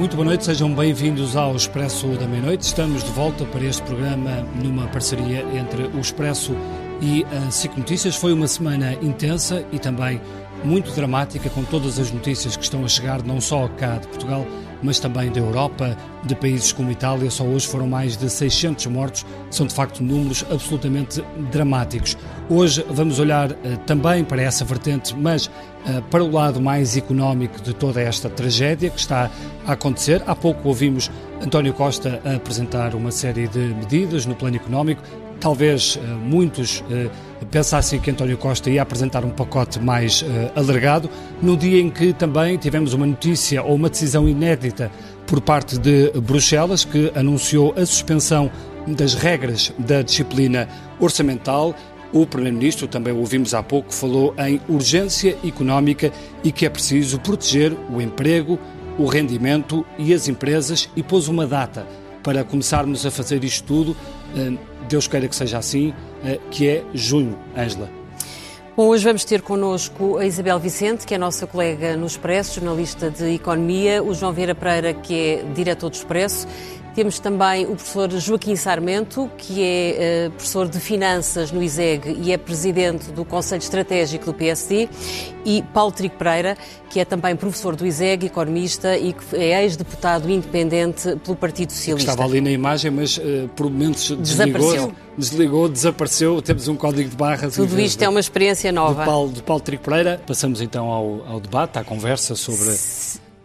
Muito boa noite, sejam bem-vindos ao Expresso da Meia-Noite. Estamos de volta para este programa numa parceria entre o Expresso e a SIC Notícias. Foi uma semana intensa e também muito dramática, com todas as notícias que estão a chegar, não só cá de Portugal, mas também da Europa, de países como Itália. Só hoje foram mais de 600 mortos. São de facto números absolutamente dramáticos. Hoje vamos olhar uh, também para essa vertente, mas uh, para o lado mais económico de toda esta tragédia que está a acontecer. Há pouco ouvimos António Costa apresentar uma série de medidas no plano económico. Talvez uh, muitos pensassem que António Costa ia apresentar um pacote mais alargado, no dia em que também tivemos uma notícia ou uma decisão inédita por parte de Bruxelas, que anunciou a suspensão das regras da disciplina orçamental. O Primeiro-Ministro, também o ouvimos há pouco, falou em urgência económica e que é preciso proteger o emprego, o rendimento e as empresas e pôs uma data para começarmos a fazer isto tudo. Eh, Deus queira que seja assim, eh, que é junho, Ângela. Bom, hoje vamos ter connosco a Isabel Vicente, que é nossa colega no Expresso, jornalista de Economia, o João Vieira Pereira, que é diretor do Expresso, temos também o professor Joaquim Sarmento, que é uh, professor de Finanças no ISEG e é presidente do Conselho Estratégico do PSD, e Paulo Trigo Pereira, que é também professor do ISEG, economista e que é ex-deputado independente pelo Partido Socialista. Estava ali na imagem, mas uh, por momentos desligou, desapareceu. desligou, desapareceu, temos um código de barras. Tudo isto é uma experiência nova. Do Paulo, do Paulo Trigo Pereira. Passamos então ao, ao debate, à conversa sobre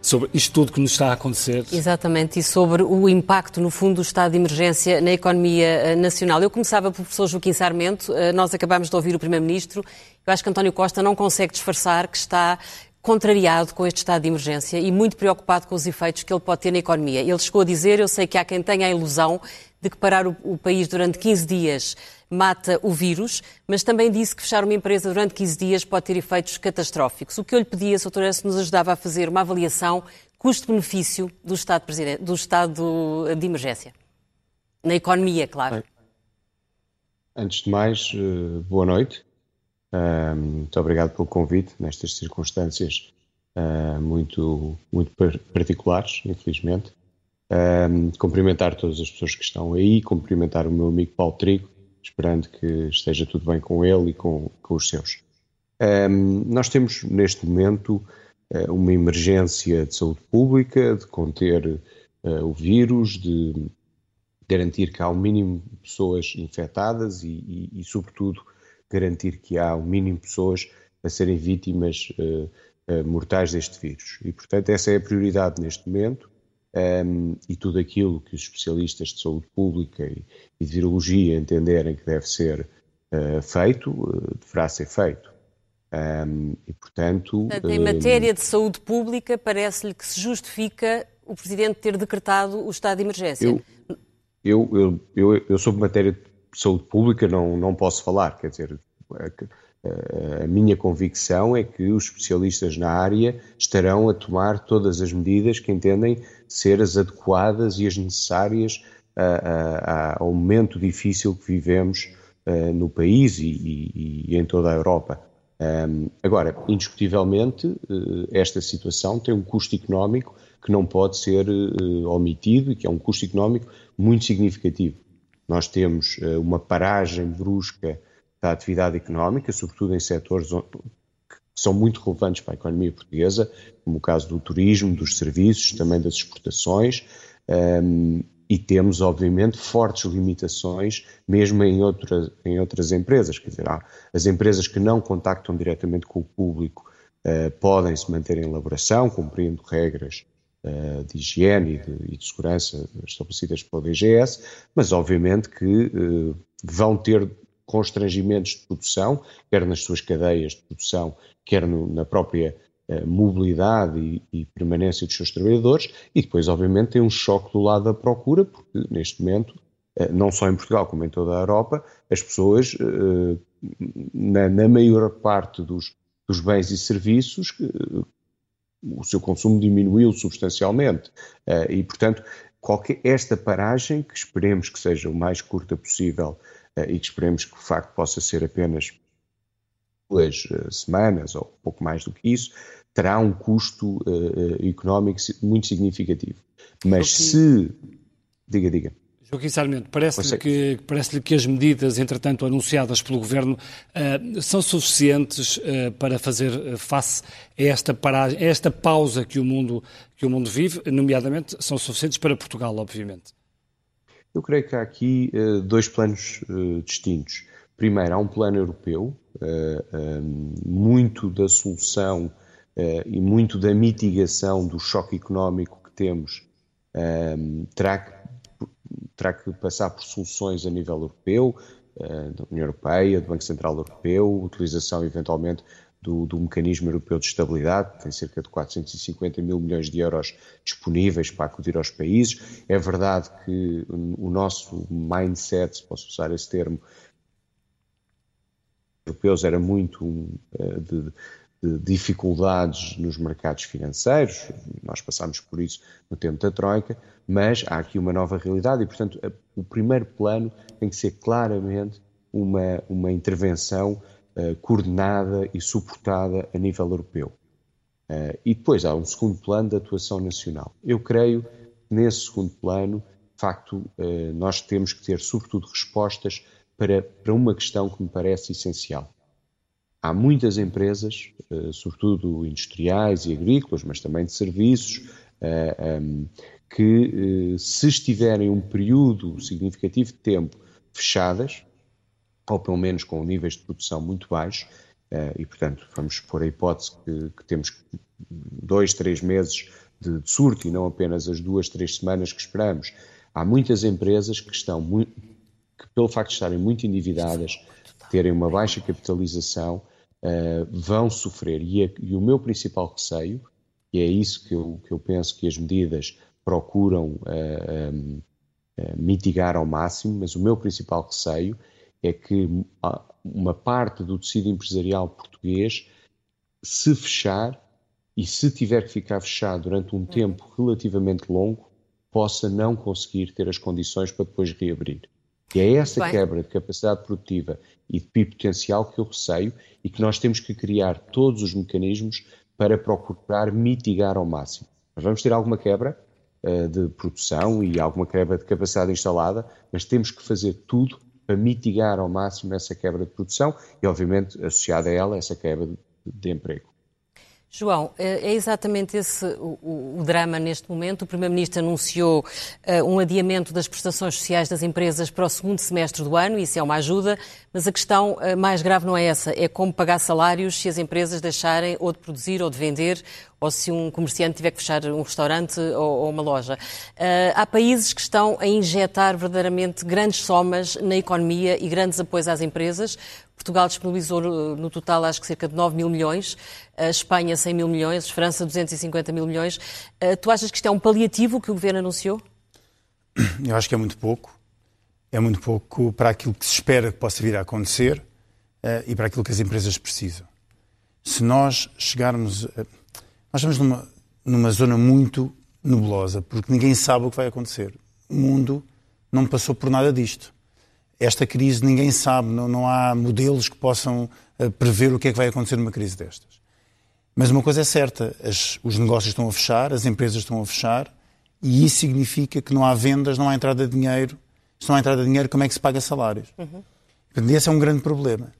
sobre isto tudo que nos está a acontecer. Exatamente, e sobre o impacto, no fundo, do estado de emergência na economia eh, nacional. Eu começava pelo professor Joaquim Sarmento, eh, nós acabámos de ouvir o Primeiro-Ministro, eu acho que António Costa não consegue disfarçar que está contrariado com este estado de emergência e muito preocupado com os efeitos que ele pode ter na economia. Ele chegou a dizer, eu sei que há quem tenha a ilusão de que parar o, o país durante 15 dias mata o vírus, mas também disse que fechar uma empresa durante 15 dias pode ter efeitos catastróficos. O que eu lhe pedia, Sr. Doutor, se nos ajudava a fazer uma avaliação custo-benefício do estado, do estado de emergência. Na economia, claro. Antes de mais, eh, boa noite. Muito obrigado pelo convite nestas circunstâncias eh, muito, muito particulares, infelizmente. Cumprimentar todas as pessoas que estão aí, cumprimentar o meu amigo Paulo Trigo, esperando que esteja tudo bem com ele e com, com os seus. Um, nós temos neste momento uh, uma emergência de saúde pública, de conter uh, o vírus, de garantir que há o mínimo de pessoas infectadas e, e, e, sobretudo, garantir que há o mínimo de pessoas a serem vítimas uh, mortais deste vírus. E, portanto, essa é a prioridade neste momento um, e tudo aquilo que os especialistas de saúde pública e, e de virologia entenderem que deve ser uh, feito, uh, deverá ser feito. Um, e, portanto, em matéria de saúde pública, parece-lhe que se justifica o Presidente ter decretado o estado de emergência? Eu, eu, eu, eu, eu sobre matéria de saúde pública não, não posso falar, quer dizer, a minha convicção é que os especialistas na área estarão a tomar todas as medidas que entendem ser as adequadas e as necessárias ao momento difícil que vivemos no país e, e, e em toda a Europa. agora, indiscutivelmente, esta situação tem um custo económico que não pode ser omitido e que é um custo económico muito significativo. Nós temos uma paragem brusca da atividade económica, sobretudo em setores que são muito relevantes para a economia portuguesa, como o caso do turismo, dos serviços, também das exportações, um, e temos, obviamente, fortes limitações, mesmo em, outra, em outras empresas. Quer dizer, as empresas que não contactam diretamente com o público uh, podem se manter em elaboração, cumprindo regras uh, de higiene e de, e de, segurança estabelecidas pela DGS, mas, obviamente, que uh, vão ter constrangimentos de produção, quer nas suas cadeias de produção, quer no, na própria uh, mobilidade e, e, permanência dos seus trabalhadores, e depois, obviamente, tem um choque do lado da procura, porque neste momento, uh, não só em Portugal como em toda a Europa, as pessoas, uh, na, na, maior parte dos, dos bens e serviços, o seu consumo diminuiu substancialmente. e, portanto, qualquer, esta paragem, que esperemos que seja o mais curta possível, eh, e que esperemos que o facto possa ser apenas duas eh, semanas ou pouco mais do que isso, terá um custo uh, económico muito significativo. Mas se. Diga, diga. Joaquim Sarmento, parece-lhe que, parece que as medidas, entretanto, anunciadas pelo Governo uh, são suficientes uh, para fazer face a esta, paragem, a esta pausa que o, mundo, que o mundo vive, nomeadamente, são suficientes para Portugal, obviamente? Eu creio que há aqui uh, dois planos distintos. Primeiro, há um plano europeu, muito da solução e muito da mitigação do choque económico que temos terá que terá que passar por soluções a nível europeu, eh, da União Europeia, do Banco Central Europeu, utilização eventualmente do, do, Mecanismo Europeu de Estabilidade, tem cerca de 450 mil milhões de euros disponíveis para acudir aos países. É verdade que o nosso mindset, se posso usar esse termo, europeus era muito eh, de, de dificuldades nos mercados financeiros, nós passámos por isso no tempo da Troika, mas há aqui uma nova realidade e, portanto, o primeiro plano tem que ser claramente uma, uma intervenção uh, coordenada e suportada a nível europeu. Uh, e depois há um segundo plano de atuação nacional. Eu creio que nesse segundo plano, de facto, uh, nós temos que ter, sobretudo, respostas para, para uma questão que me parece essencial. Há muitas empresas, sobretudo industriais e agrícolas, mas também de serviços, um, que, eh, se estiverem um período significativo de tempo fechadas, ou pelo menos com níveis de produção muito baixos, eh, e portanto vamos pôr a hipótese que, que temos dois, três meses de, de, surto e não apenas as duas, três semanas que esperamos. Há muitas empresas que estão muito, que pelo facto de estarem muito endividadas, terem uma baixa capitalização, uh, vão sofrer. E, a, e, o meu principal receio, e é isso que eu, que eu penso que as medidas procuram uh, uh, mitigar ao máximo, mas o meu principal receio é que uma parte do tecido empresarial português se fechar e se tiver que ficar fechado durante um tempo relativamente longo, possa não conseguir ter as condições para depois reabrir. E é essa Bem. quebra de capacidade produtiva e de PIB potencial que eu receio e que nós temos que criar todos os mecanismos para procurar mitigar ao máximo. Nós vamos ter alguma quebra, eh, de produção e alguma quebra de capacidade instalada, mas temos que fazer tudo para mitigar ao máximo essa quebra de produção e, obviamente, associada a ela, essa quebra de emprego. João, é, é exatamente esse o, o, drama neste momento. O Primeiro-Ministro anunciou uh, um adiamento das prestações sociais das empresas para o segundo semestre do ano, isso é uma ajuda, mas a questão uh, mais grave não é essa, é como pagar salários se as empresas deixarem ou de produzir ou de vender ou se um comerciante tiver que fechar um restaurante ou, ou uma loja. Uh, há países que estão a injetar verdadeiramente grandes somas na economia e grandes apoios às empresas. Portugal disponibilizou no, no total acho que cerca de 9 mil milhões, a Espanha 100 mil milhões, França 250 mil milhões. Uh, tu achas que isto é um paliativo que o Governo anunciou? Eu acho que é muito pouco. É muito pouco para aquilo que se espera que possa vir a acontecer uh, e para aquilo que as empresas precisam. Se nós chegarmos. A nós estamos numa, numa zona muito nebulosa, porque ninguém sabe o que vai acontecer. O mundo não passou por nada disto. Esta crise ninguém sabe, não, não há modelos que possam uh, prever o que é que vai acontecer numa crise destas. Mas uma coisa é certa, as, os negócios estão a fechar, as empresas estão a fechar, e isso significa que não há vendas, não há entrada de dinheiro. Se não há entrada de dinheiro, como é que se paga salários? Uhum. esse é um grande problema.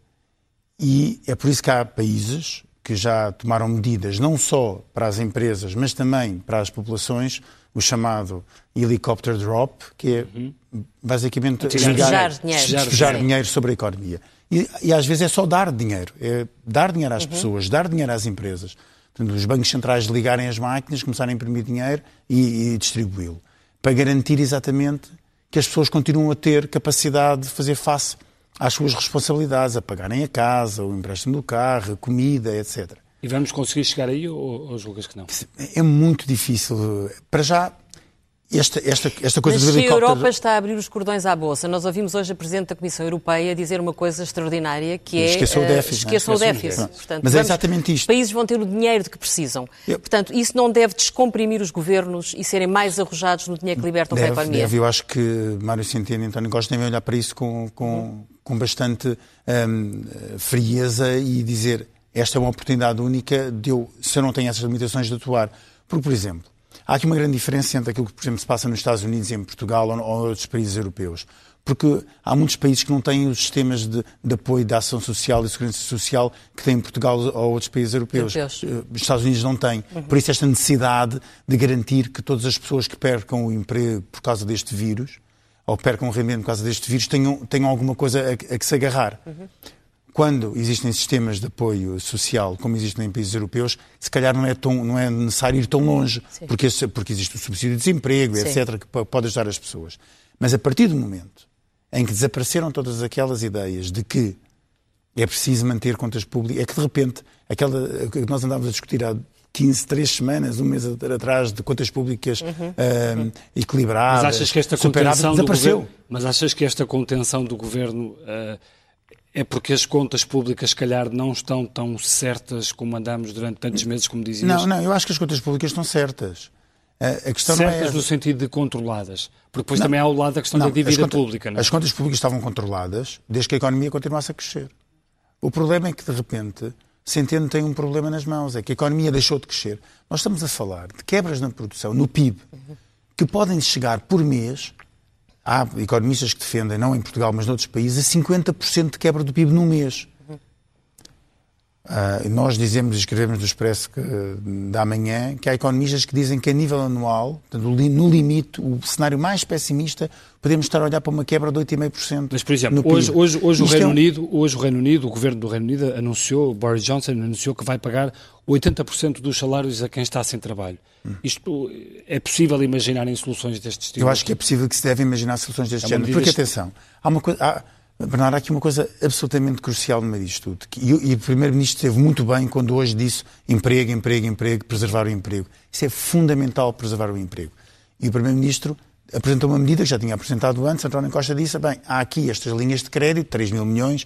E é por isso que há países que já tomaram medidas não só para as empresas, mas também para as populações, o chamado helicopter drop, que é uhum. basicamente despejar dinheiro. Dinheiro sobre a economia. E, e, às vezes é só dar dinheiro, é dar dinheiro às uhum. pessoas, dar dinheiro às empresas. Portanto, os bancos centrais ligarem as máquinas, começarem a imprimir dinheiro e, e distribuí-lo. Para garantir exatamente que as pessoas continuam a ter capacidade de fazer face às suas responsabilidades, a pagarem a casa, o empréstimo do carro, a comida, etc. E vamos conseguir chegar aí ou, ou julgas que não? É muito difícil. Para já, esta, esta, esta coisa Mas do helicóptero... a Europa está a abrir os cordões à Bolsa. Nós ouvimos hoje a Presidente da Comissão Europeia dizer uma coisa extraordinária, que é... Esqueçam o déficit. Esqueçam o déficit. Portanto, Mas é exatamente isto. Os países vão ter o dinheiro de que precisam. Eu... Portanto, isso não deve descomprimir os governos e serem mais arrojados no dinheiro que libertam deve, para a economia? Deve. Eu acho que Mário Centeno e António Costa devem olhar para isso com, com, com bastante um, frieza e dizer esta é uma oportunidade única de eu, se eu não tenho essas limitações, de atuar. Porque, por exemplo, há aqui uma grande diferença entre aquilo que, por exemplo, se passa nos Estados Unidos e em Portugal ou, ou outros países europeus. Porque há muitos países que não têm os sistemas de, de apoio da ação social e segurança social que têm Portugal ou outros países europeus. europeus. Eh, os Estados Unidos não têm. Uhum. Por isso, esta necessidade de garantir que todas as pessoas que percam o emprego por causa deste vírus ou percam o rendimento por causa deste vírus tenham, tenham alguma coisa a, a que se agarrar. Uhum quando existem sistemas de apoio social, como existem em países europeus, se calhar não é, tão, não é necessário ir tão longe, porque, porque existe o subsídio de desemprego, Sim. etc., que pode ajudar as pessoas. Mas a partir do momento em que desapareceram todas aquelas ideias de que é preciso manter contas públicas, é que de repente, aquela que nós andávamos a discutir há 15, 3 semanas, um mês atrás, de contas públicas uhum. uh, equilibradas, mas achas que esta contenção desapareceu. Governo, mas achas que esta contenção do governo uh, é porque as contas públicas, se calhar, não estão tão certas como andamos durante tantos meses, como dizias? Não, não, eu acho que as contas públicas estão certas. A questão certas é... no sentido de controladas. Porque depois não, também há ao lado a questão não, da dívida contas, pública. Não? É? As contas públicas estavam controladas desde que a economia continuasse a crescer. O problema é que, de repente, Centeno tem um problema nas mãos. É que a economia deixou de crescer. Nós estamos a falar de quebras na produção, no PIB, que podem chegar por mês há economistas que defendem, não em Portugal, mas noutros países, a 50% de quebra do PIB num mês. Uh, nós dizemos e escrevemos do Expresso que, da manhã que há economistas que dizem que a nível anual, no limite, o cenário mais pessimista, podemos estar a olhar para uma quebra de 8,5%. Mas, por exemplo, hoje, hoje, hoje, o Reino é um... Unido, hoje o Reino Unido, o governo do Reino Unido anunciou, Boris Johnson anunciou que vai pagar 80% dos salários a quem está sem trabalho. Hum. Isto é possível imaginar em soluções deste tipo? Eu acho que é possível que se deve imaginar soluções deste é género. Porque, atenção, há uma coisa... Há Bernardo, há aqui uma coisa absolutamente crucial no meio disto tudo. E, e o Primeiro-Ministro esteve muito bem quando hoje disse emprego, emprego, emprego, preservar o emprego. Isso é fundamental, preservar o emprego. E o Primeiro-Ministro apresentou uma medida que já tinha apresentado antes. António Costa disse, bem, há aqui estas linhas de crédito, 3 mil milhões,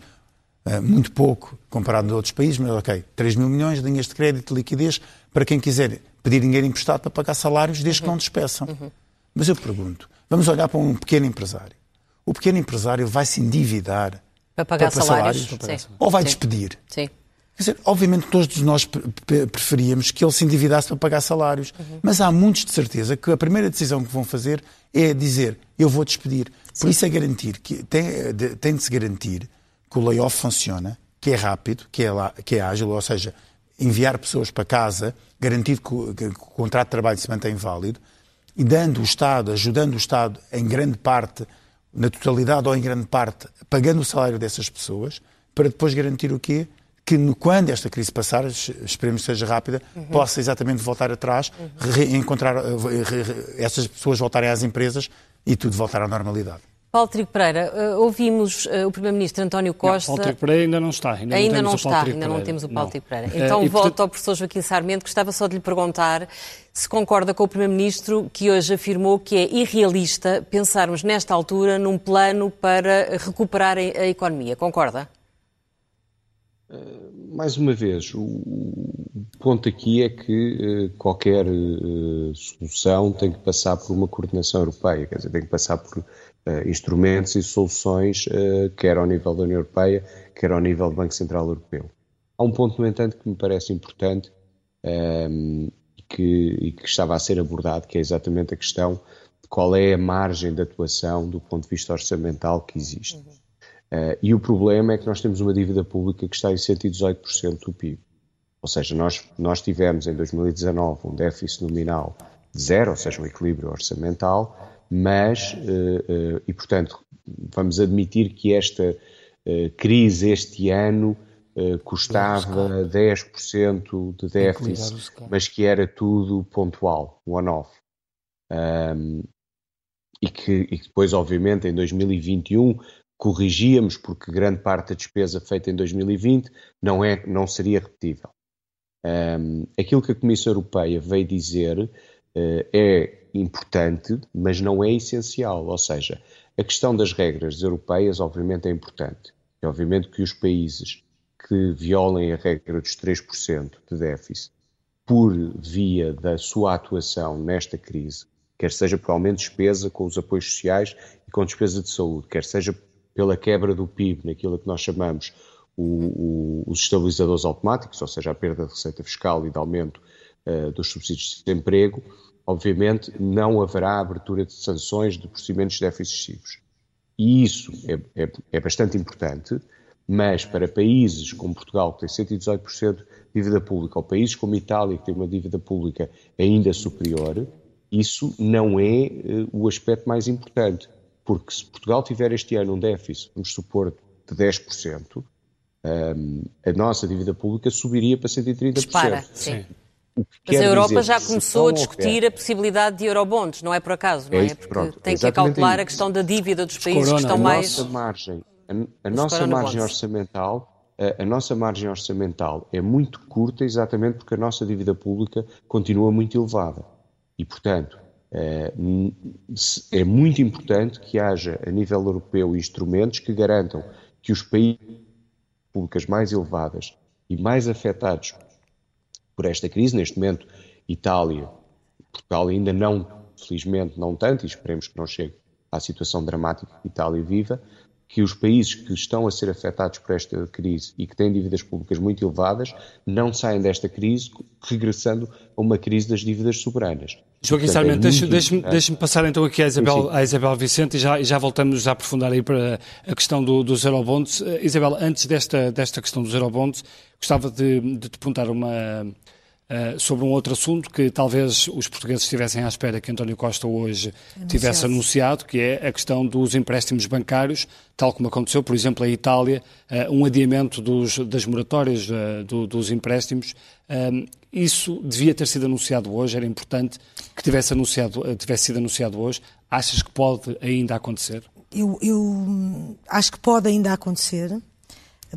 eh, muito pouco comparado a outros países, mas ok, 3 mil milhões de linhas de crédito, de liquidez, para quem quiser pedir dinheiro emprestado para pagar salários, desde uhum. que não despeçam. Uhum. Mas eu pergunto, vamos olhar para um pequeno empresário o pequeno empresário vai se endividar para pagar para salários, salários ou vai Sim. despedir? Sim. Quer dizer, obviamente todos nós preferíamos que ele se endividasse para pagar salários, uhum. mas há muitos de certeza que a primeira decisão que vão fazer é dizer eu vou despedir. Sim. Por isso é garantir que tem, tem de se garantir que o layoff funciona, que é rápido, que é, lá, que é ágil, ou seja, enviar pessoas para casa, garantir que o, que o contrato de trabalho se mantém válido e dando o Estado, ajudando o Estado em grande parte na totalidade ou em grande parte, pagando o salário dessas pessoas, para depois garantir o quê? Que quando esta crise passar, esperemos que seja rápida, uhum. possa exatamente voltar atrás, uhum. encontrar essas pessoas voltarem às empresas e tudo voltar à normalidade. Paulo Trigo Pereira, uh, ouvimos uh, o Primeiro-Ministro António Costa. Não, Paulo Trigo Pereira ainda não está. Ainda, ainda não, está, ainda não temos o Paulo Trigo Pereira. Então uh, volto portanto... ao professor Joaquim Sarmento, gostava só de lhe perguntar se concorda com o Primeiro-Ministro que hoje afirmou que é irrealista pensarmos nesta altura num plano para recuperar a, a economia. Concorda? Mais uma vez, o ponto aqui é que qualquer solução tem que passar por uma coordenação europeia, quer dizer, tem que passar por instrumentos e soluções, uh, quer ao nível da União Europeia, quer ao nível do Banco Central Europeu. Há um ponto, no entanto, que me parece importante um, ehm, que, e que estava a ser abordado, que é exatamente a questão de qual é a margem de atuação do ponto de vista orçamental que existe. Uhum. Uh, e o problema é que nós temos uma dívida pública que está em 118% do PIB. Ou seja, nós, nós tivemos em 2019 um déficit nominal de zero, ou seja, um equilíbrio orçamental, mas, uh, uh, e portanto, vamos admitir que esta uh, crise este ano custava 10% de déficit, mas que era tudo pontual, one-off. Um, e, que, e que depois, obviamente, em 2021 corrigíamos, porque grande parte da despesa feita em 2020 não, é, não seria repetível. Um, aquilo que a Comissão Europeia veio dizer uh, é importante, mas não é essencial. Ou seja, a questão das regras europeias, obviamente, é importante. É obviamente que os países que violem a regra dos 3% de déficit por via da sua atuação nesta crise, quer seja por aumento de despesa com os apoios sociais e com despesa de saúde, quer seja pela quebra do PIB, naquilo que nós chamamos o, o, os estabilizadores automáticos, ou seja, a perda de receita fiscal e de aumento uh, dos subsídios de desemprego, obviamente não haverá abertura de sanções de procedimentos de déficit excessivos. E isso é, é, é, bastante importante, mas para países como Portugal, que tem 118% de dívida pública, ou países como Itália, que tem uma dívida pública ainda superior, isso não é uh, o aspecto mais importante. Porque se Portugal tiver este ano um déficit, vamos supor, de 10%, um, a nossa dívida pública subiria para 130%. Dispara, sim. Mas a Europa já começou a discutir a possibilidade de eurobonds, não é por acaso, não é? é Porque pronto, tem que acalcular a questão da dívida dos países Corona, que estão a mais... Nossa margem, a, a nossa margem orçamental, a, nossa margem orçamental é muito curta exatamente porque a nossa dívida pública continua muito elevada. E, portanto, é, é muito importante que haja a nível europeu instrumentos que garantam que os países públicas mais elevadas e mais afetados por esta crise, neste momento Itália, Portugal ainda não, felizmente não tanto, e esperemos que não chegue à situação dramática que Itália viva, que os países que estão a ser afetados por esta crise e que têm dívidas públicas muito elevadas não saem desta crise regressando a uma crise das dívidas soberanas. Joaquim Sarmento, é deixe-me deixe passar então aqui à Isabel, à Isabel Vicente e já, já voltamos a aprofundar aí para a questão do, dos eurobonds. Uh, Isabel, antes desta, desta questão dos eurobonds, gostava de, de te perguntar uma, Uh, sobre um outro assunto que talvez os portugueses estivessem à espera que António Costa hoje anunciado. tivesse anunciado, que é a questão dos empréstimos bancários, tal como aconteceu, por exemplo, em Itália, uh, um adiamento dos, das moratórias uh, do, dos empréstimos. isso devia ter sido anunciado hoje, era importante que tivesse, anunciado, tivesse sido anunciado hoje. Achas que pode ainda acontecer? Eu, eu acho que pode ainda acontecer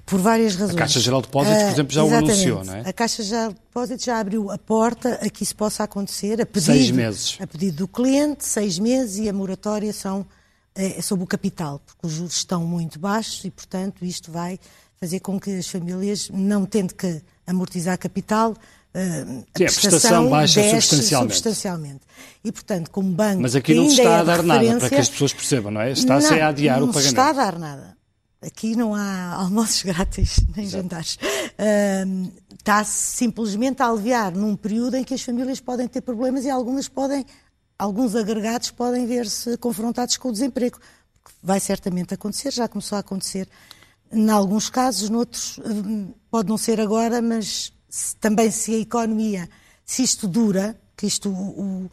por várias razões. A Caixa Geral de Depósitos, por ah, exemplo, já o anunciou, não é? A Caixa Geral de Depósitos já abriu a porta a que isso possa acontecer, a pedido, seis meses. a pedido do cliente, seis meses, e a moratória são é, sobre o capital, porque os juros estão muito baixos e, portanto, isto vai fazer com que as famílias, não tendo que amortizar capital, Uh, a, Sim, a prestação baixa substancialmente. substancialmente. E, portanto, como banco. Mas aqui não se está é a dar nada, para que as pessoas percebam, não é? Está-se a adiar o pagamento. Não se está a dar nada. Aqui não há almoços grátis, nem Exato. jantares. Uh, está simplesmente a aliviar num período em que as famílias podem ter problemas e algumas podem, alguns agregados podem ver-se confrontados com o desemprego. Vai certamente acontecer, já começou a acontecer em alguns casos, noutros pode não ser agora, mas também se a economia, se isto dura, que isto o, o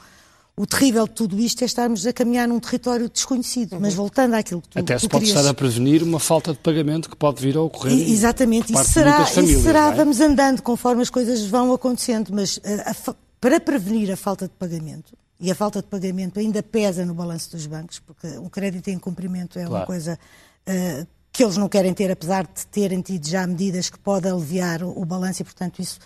terrível de tudo isto é estarmos a caminhar num território desconhecido. Uhum. Mas voltando àquilo que tu Até se pode querias... estar a prevenir uma falta de pagamento que pode vir a ocorrer. E, exatamente, isso será, famílias, será é? vamos andando conforme as coisas vão acontecendo, mas uh, a, para prevenir a falta de pagamento, e a falta de pagamento ainda pesa no balanço dos bancos, porque o crédito em cumprimento é claro. uma coisa uh, que eles não querem ter, apesar de terem tido já medidas que podem aliviar o, o balanço e, portanto, isso.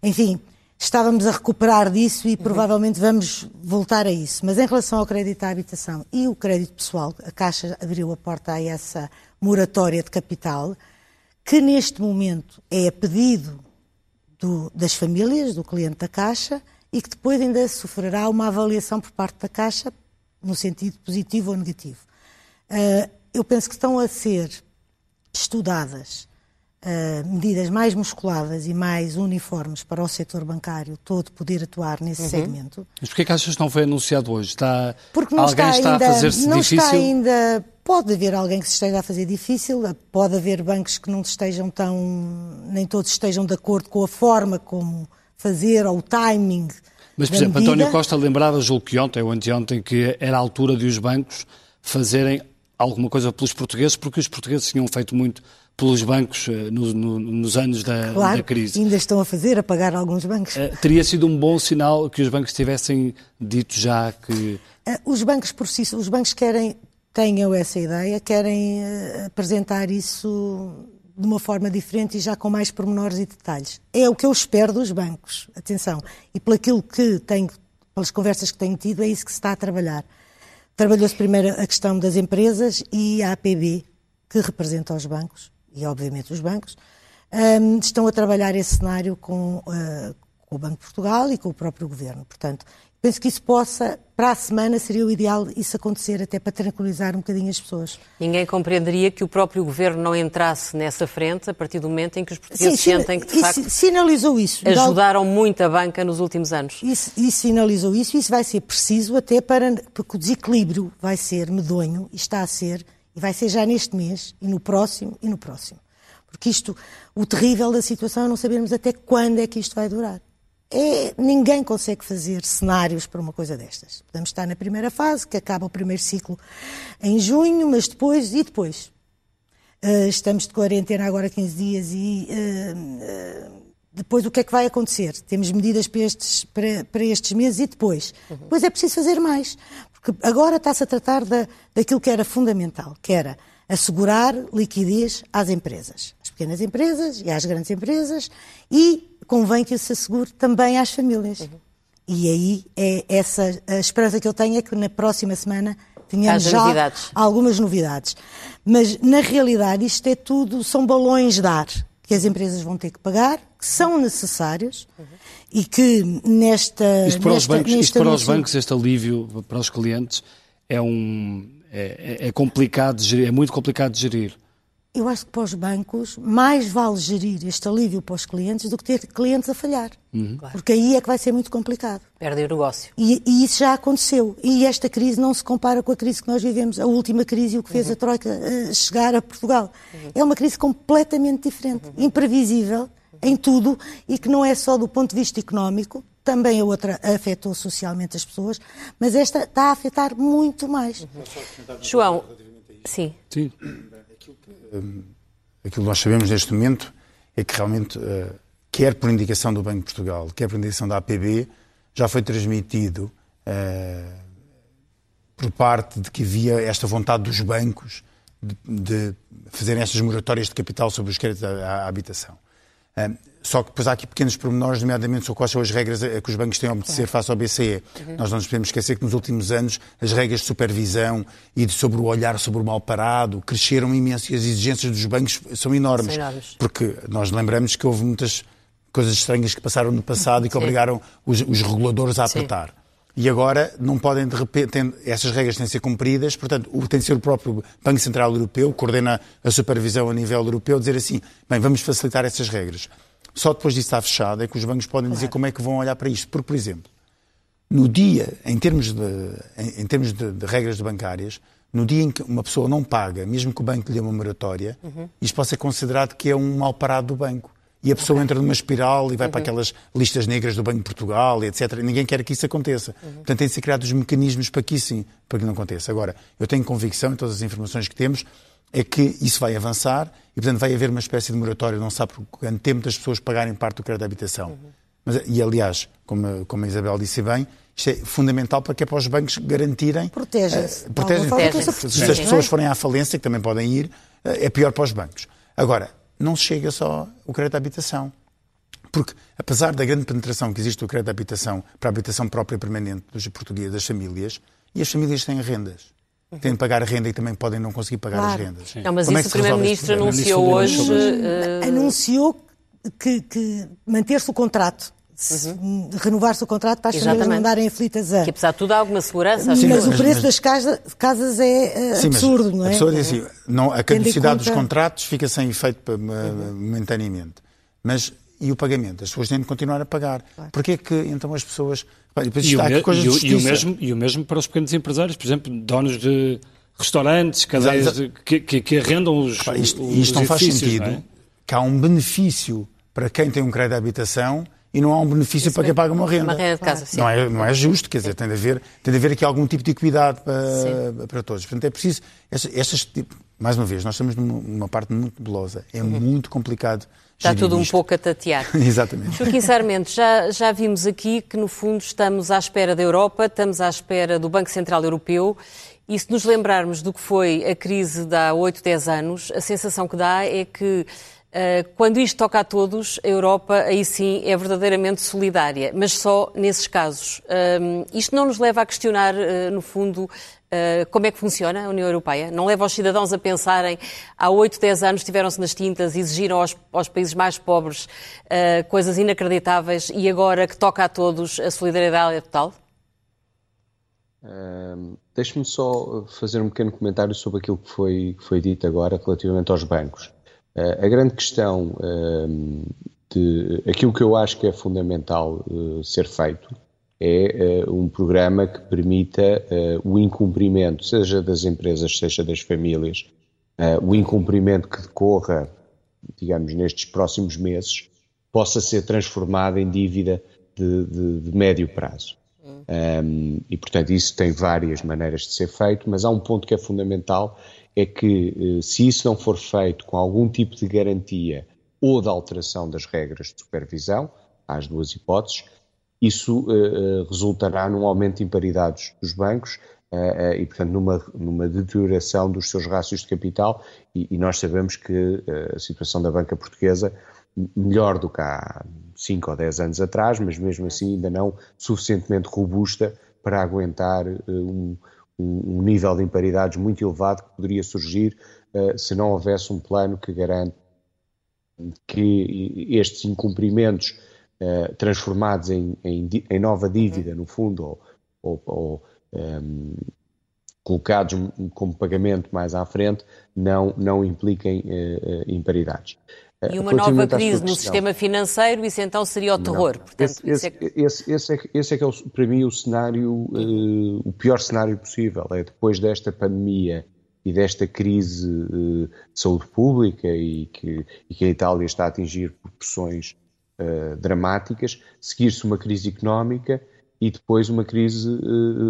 Enfim, estávamos a recuperar disso e provavelmente vamos voltar a isso. Mas em relação ao crédito à habitação e o crédito pessoal, a Caixa abriu a porta a essa moratória de capital, que neste momento é a pedido do, das famílias, do cliente da Caixa, e que depois ainda sofrerá uma avaliação por parte da Caixa, no sentido positivo ou negativo. Uh, eu penso que estão a ser estudadas uh, medidas mais musculadas e mais uniformes para o setor bancário todo poder atuar nesse uhum. segmento. Mas porquê que achas que não foi anunciado hoje? Está... Porque não alguém está, ainda, a fazer-se difícil? Está ainda... Pode haver alguém que se esteja a fazer difícil, pode haver bancos que não estejam tão... nem todos estejam de acordo com a forma como fazer ou o timing mas, por exemplo, medida. António Costa lembrava, julgo que ontem ou anteontem, que era a altura de os bancos fazerem alguma coisa pelos portugueses, porque os portugueses tinham feito muito pelos bancos eh, no, no, nos anos da, claro, da, crise. ainda estão a fazer, a pagar alguns bancos. Uh, teria sido um bom sinal que os bancos tivessem dito já que... Uh, os bancos por si, os bancos querem, tenham essa ideia, querem apresentar isso de uma forma diferente e já com mais pormenores e detalhes. É o que eu espero dos bancos, atenção. E pelo que tenho, pelas conversas que tenho tido, é isso que se está a trabalhar. Trabalhou-se primeiro a questão das empresas e a APB, que representa os bancos, e obviamente os bancos, um, estão a trabalhar esse cenário com, uh, com, o Banco de Portugal e com o próprio Governo. Portanto, penso que isso possa, para a semana, seria o ideal isso acontecer, até para tranquilizar um bocadinho as pessoas. Ninguém compreenderia que o próprio governo não entrasse nessa frente a partir do momento em que os portugueses Sim, sentem que, de facto, sinalizou isso. ajudaram muito a banca nos últimos anos. Isso, isso sinalizou isso, e isso vai ser preciso até para, porque o desequilíbrio vai ser medonho, e está a ser, e vai ser já neste mês, e no próximo, e no próximo. Porque isto, o terrível da situação é não sabermos até quando é que isto vai durar. É, ninguém consegue fazer cenários para uma coisa destas. Podemos estar na primeira fase, que acaba o primeiro ciclo em junho, mas depois, e depois? Uh, estamos de quarentena agora 15 dias e uh, uh, depois o que é que vai acontecer? Temos medidas para estes, para, para estes meses e depois? Uhum. Depois é preciso fazer mais. Porque agora está-se a tratar da, daquilo que era fundamental, que era assegurar liquidez às empresas, às pequenas empresas e às grandes empresas, e convém que se assegure também às famílias. Uhum. E aí é essa a esperança que eu tenho é que na próxima semana tenhamos já novidades. algumas novidades. Mas na realidade isto é tudo, são balões de ar que as empresas vão ter que pagar, que são necessários uhum. e que nesta. Isto para, nesta, os, bancos, isto para os bancos, este alívio para os clientes é um, é, é, é, complicado de gerir, é muito complicado de gerir. Eu acho que para os bancos mais vale gerir este alívio para os clientes do que ter clientes a falhar. Uhum. Porque aí é que vai ser muito complicado. Perdem o negócio. E, e, isso já aconteceu. E esta crise não se compara com a crise que nós vivemos, a última crise e o que fez uhum. a Troika uh, chegar a Portugal. Uhum. É uma crise completamente diferente, uhum. imprevisível em tudo e que não é só do ponto de vista económico, também a outra afetou socialmente as pessoas, mas esta está a afetar muito mais. João, sim. Sim. Aquilo que, um, aquilo que nós sabemos neste momento é que realmente, uh, quer por indicação do Banco de Portugal, quer por indicação da APB, já foi transmitido uh, por parte de que havia esta vontade dos bancos de, de fazerem estas moratórias de capital sobre os créditos à, à habitação. Só que depois há aqui pequenos pormenores, nomeadamente sobre quais são as regras que os bancos têm a obedecer face ao BCE. Uhum. Nós não nos podemos esquecer que nos últimos anos as regras de supervisão e de sobre o olhar sobre o mal parado cresceram imenso e as exigências dos bancos são enormes. Porque nós lembramos que houve muitas coisas estranhas que passaram no passado e que Sim. obrigaram os, os, reguladores a apertar. Sim. E agora não podem, de repente, essas regras têm de ser cumpridas, portanto, tem de ser o próprio Banco Central Europeu, que coordena a supervisão a nível europeu, dizer assim, bem, vamos facilitar essas regras. Só depois disso estar fechado é que os bancos podem claro. dizer como é que vão olhar para isto. Porque, por exemplo, no dia, em termos de, em, em termos de, de, regras bancárias, no dia em que uma pessoa não paga, mesmo que o banco lhe dê uma moratória, uhum. isto pode ser considerado que é um mal parado do banco. E a pessoa okay. entra numa espiral e vai uhum. para aquelas listas negras do Banco de Portugal, etc. E ninguém quer que isso aconteça. Uhum. Portanto, têm de ser criados os mecanismos para que isso sim, para que não aconteça. Agora, eu tenho convicção, em todas as informações que temos, é que isso vai avançar e, portanto, vai haver uma espécie de moratório, não sabe por quanto tempo das pessoas pagarem parte do crédito de habitação. Uhum. Mas, e, aliás, como, como a Isabel disse bem, isto é fundamental para que é para os bancos garantirem. Protegem-se. Uh, protegem -se. Se as pessoas forem à falência, que também podem ir, uh, é pior para os bancos. Agora, não chega só o crédito de habitação. Porque, apesar da grande penetração que existe do crédito de habitação para a habitação própria permanente dos portugueses, das famílias, e as famílias têm rendas têm de pagar a renda e também podem não conseguir pagar claro. as rendas. Não, mas Como é isso é o Primeiro-Ministro anunciou hoje. Uh... Anunciou que, que manter-se o contrato. Uhum. Renovar-se o contrato para as famílias não darem aflitas a. Que apesar de tudo há alguma segurança. Sim, mas, mas, o preço mas... das casas, casas é uh, Sim, absurdo, não é? A pessoa diz assim: não, a caducidade conta... dos contratos fica sem efeito uhum. momentaneamente. Mas e o pagamento? As pessoas têm de continuar a pagar. Claro. Porquê que então as pessoas Bem, e, o, e, e, o mesmo, e o mesmo para os pequenos empresários, por exemplo, donos de restaurantes, cadeias de, que, que, que, arrendam os. Isto, os isto não faz sentido. Não é? Que há um benefício para quem tem um crédito de habitação e não há um benefício Isso para quem paga uma renda. Uma renda de casa, não, é, não é justo, quer dizer, tem de, haver, tem de haver aqui algum tipo de equidade para, para todos. Portanto, é preciso. Estas, estas, mais uma vez, nós estamos numa parte muito nebulosa. É uhum. muito complicado Está tudo um pouco a tatear. Exatamente. Joaquim Sarmento, já, já vimos aqui que, no fundo, estamos à espera da Europa, estamos à espera do Banco Central Europeu e se nos lembrarmos do que foi a crise de há 8, 10 anos, a sensação que dá é que quando isto toca a todos, a Europa aí sim é verdadeiramente solidária, mas só nesses casos. Uh, isto não nos leva a questionar, uh, no fundo, Uh, como é que funciona a União Europeia? Não leva os cidadãos a pensarem, há 8, 10 anos estiveram-se nas tintas, exigiram aos, aos países mais pobres coisas inacreditáveis e agora que toca a todos a solidariedade é total? Uh, Deixe-me só fazer um pequeno comentário sobre aquilo que foi, que foi dito agora relativamente aos bancos. Uh, a grande questão uh, de aquilo que eu acho que é fundamental ser feito é um programa que permita o incumprimento, seja das empresas, seja das famílias, o incumprimento que decorra, digamos, nestes próximos meses, possa ser transformado em dívida de, de, de médio prazo. Um, e, portanto, isso tem várias maneiras de ser feito, mas há um ponto que é fundamental, é que eh, se isso não for feito com algum tipo de garantia ou de alteração das regras de supervisão, as duas hipóteses, isso uh, resultará num aumento de imparidades dos bancos e, portanto, numa, numa deterioração dos seus rácios de capital e, e nós sabemos que a situação da banca portuguesa melhor do que há 5 ou 10 anos atrás, mas mesmo assim ainda não suficientemente robusta para aguentar uh, um, um, nível de imparidades muito elevado que poderia surgir uh, se não houvesse um plano que garante que estes incumprimentos uh, transformados em, em, em, nova dívida, no fundo, ou, ou, ou um, ehm, colocados como pagamento mais à frente, não, não impliquem imparidades. E uma nova crise no sistema financeiro, isso então seria o terror. Portanto, esse, esse, é... Esse, esse, é, esse é que é, para mim, o cenário, uh, o pior cenário possível. É depois desta pandemia e desta crise uh, de saúde pública e que, e que, a Itália está a atingir proporções uh, dramáticas, seguir-se uma crise económica e depois uma crise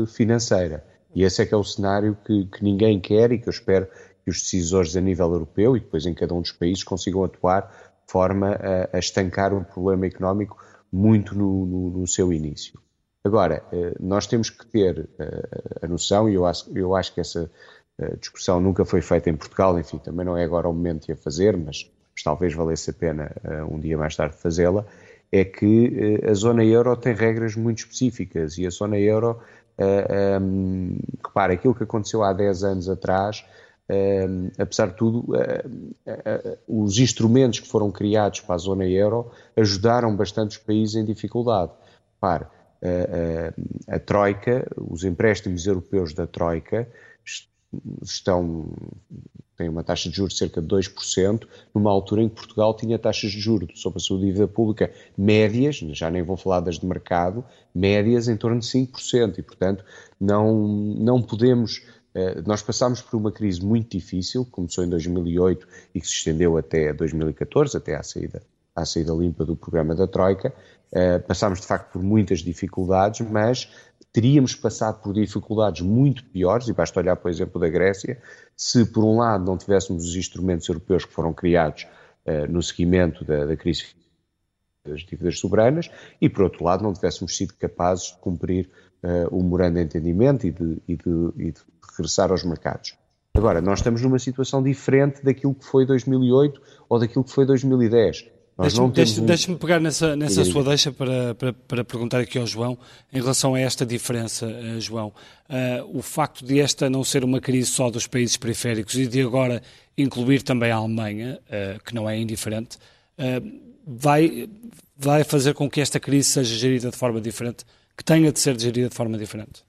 financeira. E esse é que é o cenário que, que ninguém quer e que eu espero que os decisores a nível europeu e depois em cada um dos países consigam atuar de forma a, a estancar um problema económico muito no, no, no, seu início. Agora, eh, nós temos que ter eh, a noção, e eu acho, eu acho que essa eh, discussão nunca foi feita em Portugal, enfim, também não é agora o momento de a fazer, mas, mas talvez valesse a pena um dia mais tarde fazê-la, é que a zona euro tem regras muito específicas e a zona euro, um, repara, aquilo que aconteceu há 10 anos atrás apesar de tudo, uh, uh, os instrumentos que foram criados para a zona euro ajudaram bastante os países em dificuldade. Repare, a Troika, os empréstimos europeus da Troika estão, têm uma taxa de juros de cerca de 2%, numa altura em que Portugal tinha taxas de juros sobre a sua dívida pública médias, já nem vou falar das de mercado, médias em torno de 5%, e portanto não, não podemos eh, nós passámos por uma crise muito difícil, começou em 2008 e que se estendeu até 2014, até à saída, à saída limpa do programa da Troika. Eh, passámos, de facto, por muitas dificuldades, mas teríamos passado por dificuldades muito piores, e basta olhar, por exemplo, da Grécia, se, por um lado, não tivéssemos os instrumentos europeus que foram criados uh, no seguimento da, da crise das dívidas soberanas, e, por outro lado, não tivéssemos sido capazes de cumprir uh, o memorando de entendimento e de, e, de, e de, regressar aos mercados. Agora, nós estamos numa situação diferente daquilo que foi 2008 ou daquilo que foi 2010. Deixa-me deixa, um... deixa pegar nessa, nessa sua deixa para, para, para, perguntar aqui ao João, em relação a esta diferença, uh, João. Uh, o facto de esta não ser uma crise só dos países periféricos e de agora incluir também a Alemanha, uh, que não é indiferente, vai, vai fazer com que esta crise seja gerida de forma diferente que tenha de ser gerida de forma diferente?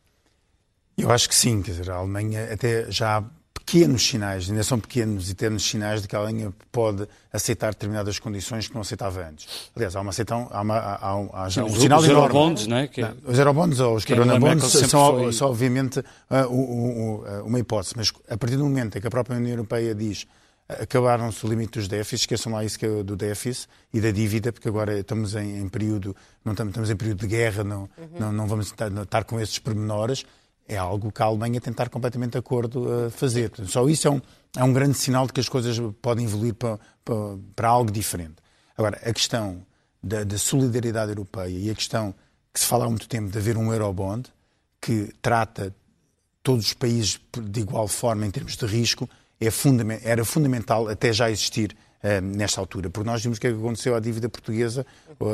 Eu acho que sim, quer dizer, a Alemanha até já há pequenos sinais, ainda são pequenos e ternos sinais de que a Alemanha pode aceitar determinadas condições que não aceitava antes. Aliás, há uma aceitão, há, uma, há, há, há já um os, sinal os enorme. Eurobonds, não é? Que... Não, os eurobonds ou os coronabonds são, foi... são, obviamente uh, uh, uh, uma hipótese, mas a partir do momento em que a própria União Europeia diz acabaram-se o limite dos déficits, esqueçam lá isso que é do déficit e da dívida, porque agora estamos em, em período, não estamos, estamos, em período de guerra, não, uhum. não, não, vamos estar, estar, com esses pormenores, é algo que a Alemanha tem de estar completamente de acordo a fazer. Só isso é um, é um grande sinal de que as coisas podem evoluir para, para, para algo diferente. Agora, a questão da, da, solidariedade europeia e a questão que se fala há muito tempo de haver um Eurobond que trata todos os países de igual forma em termos de risco, é fundament, era fundamental até já existir uh, nesta altura, porque nós vimos o que, é aconteceu à dívida portuguesa, uh,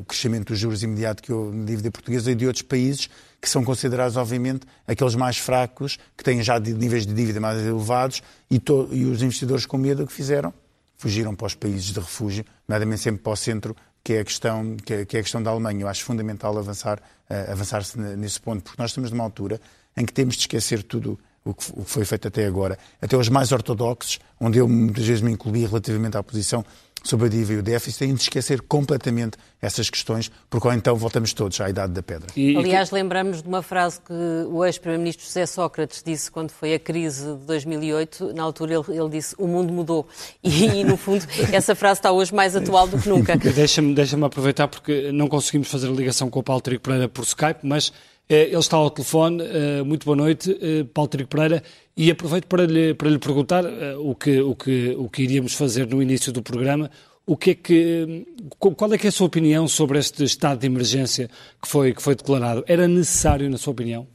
o crescimento dos juros imediato que houve na dívida portuguesa e de outros países que são considerados, obviamente, aqueles mais fracos, que têm já níveis de dívida mais elevados e, to, e os investidores com medo que fizeram fugiram para os países de refúgio, nomeadamente sempre para o centro, que é a questão, que é, que é a questão da Alemanha. Eu acho fundamental avançar, uh, avançar-se nesse ponto, porque nós estamos numa altura em que temos de esquecer tudo o que, foi feito até agora, até os mais ortodoxos, onde eu muitas vezes me incluí relativamente à posição sobre a dívida e o déficit, têm de esquecer completamente essas questões, porque ou então voltamos todos à idade da pedra. E, Aliás, lembramos de uma frase que o ex-primeiro-ministro José Sócrates disse quando foi a crise de 2008. Na altura ele, ele disse, o mundo mudou. E, e, no fundo, essa frase está hoje mais atual do que nunca. Deixa-me deixa aproveitar, porque não conseguimos fazer a ligação com o Paulo Trigo Pereira por Skype, mas ele está ao telefone. Eh, muito boa noite, eh, Paulo Trigo Pereira. E aproveito para lhe, para lhe perguntar o, que, o, que, o que iríamos fazer no início do programa. O que é que, qual é, que é a sua opinião sobre este estado de emergência que foi, que foi declarado? Era necessário, na sua opinião?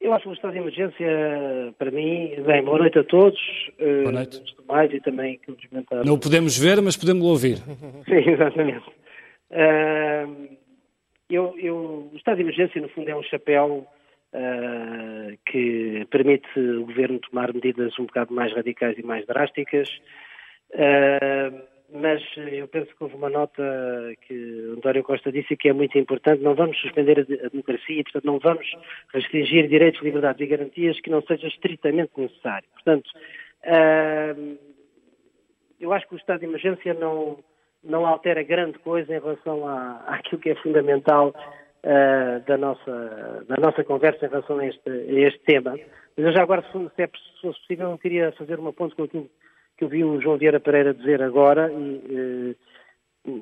Eu acho que o estado de emergência, para mim, bem, boa noite a todos. Boa noite. mais, e também que Não o podemos ver, mas podemos ouvir. Sim, exatamente. Uh, eu, eu, o estado de emergência, no fundo, é um chapéu uh, que permite o governo tomar medidas um bocado mais radicais e mais drásticas. Uh, mas eu penso que houve uma nota que António Costa disse que é muito importante. Não vamos suspender a democracia, portanto, não vamos restringir direitos, liberdades e garantias que não seja estritamente necessário. Portanto, uh, eu acho que o estado de emergência não, não altera grande coisa em relação à, àquilo que é fundamental uh, da, nossa, da nossa conversa em relação a este, a este tema. Mas eu já agora, se, é, se fosse possível, eu queria fazer uma ponte com aquilo que eu vi o João Vieira Pereira dizer agora e uh,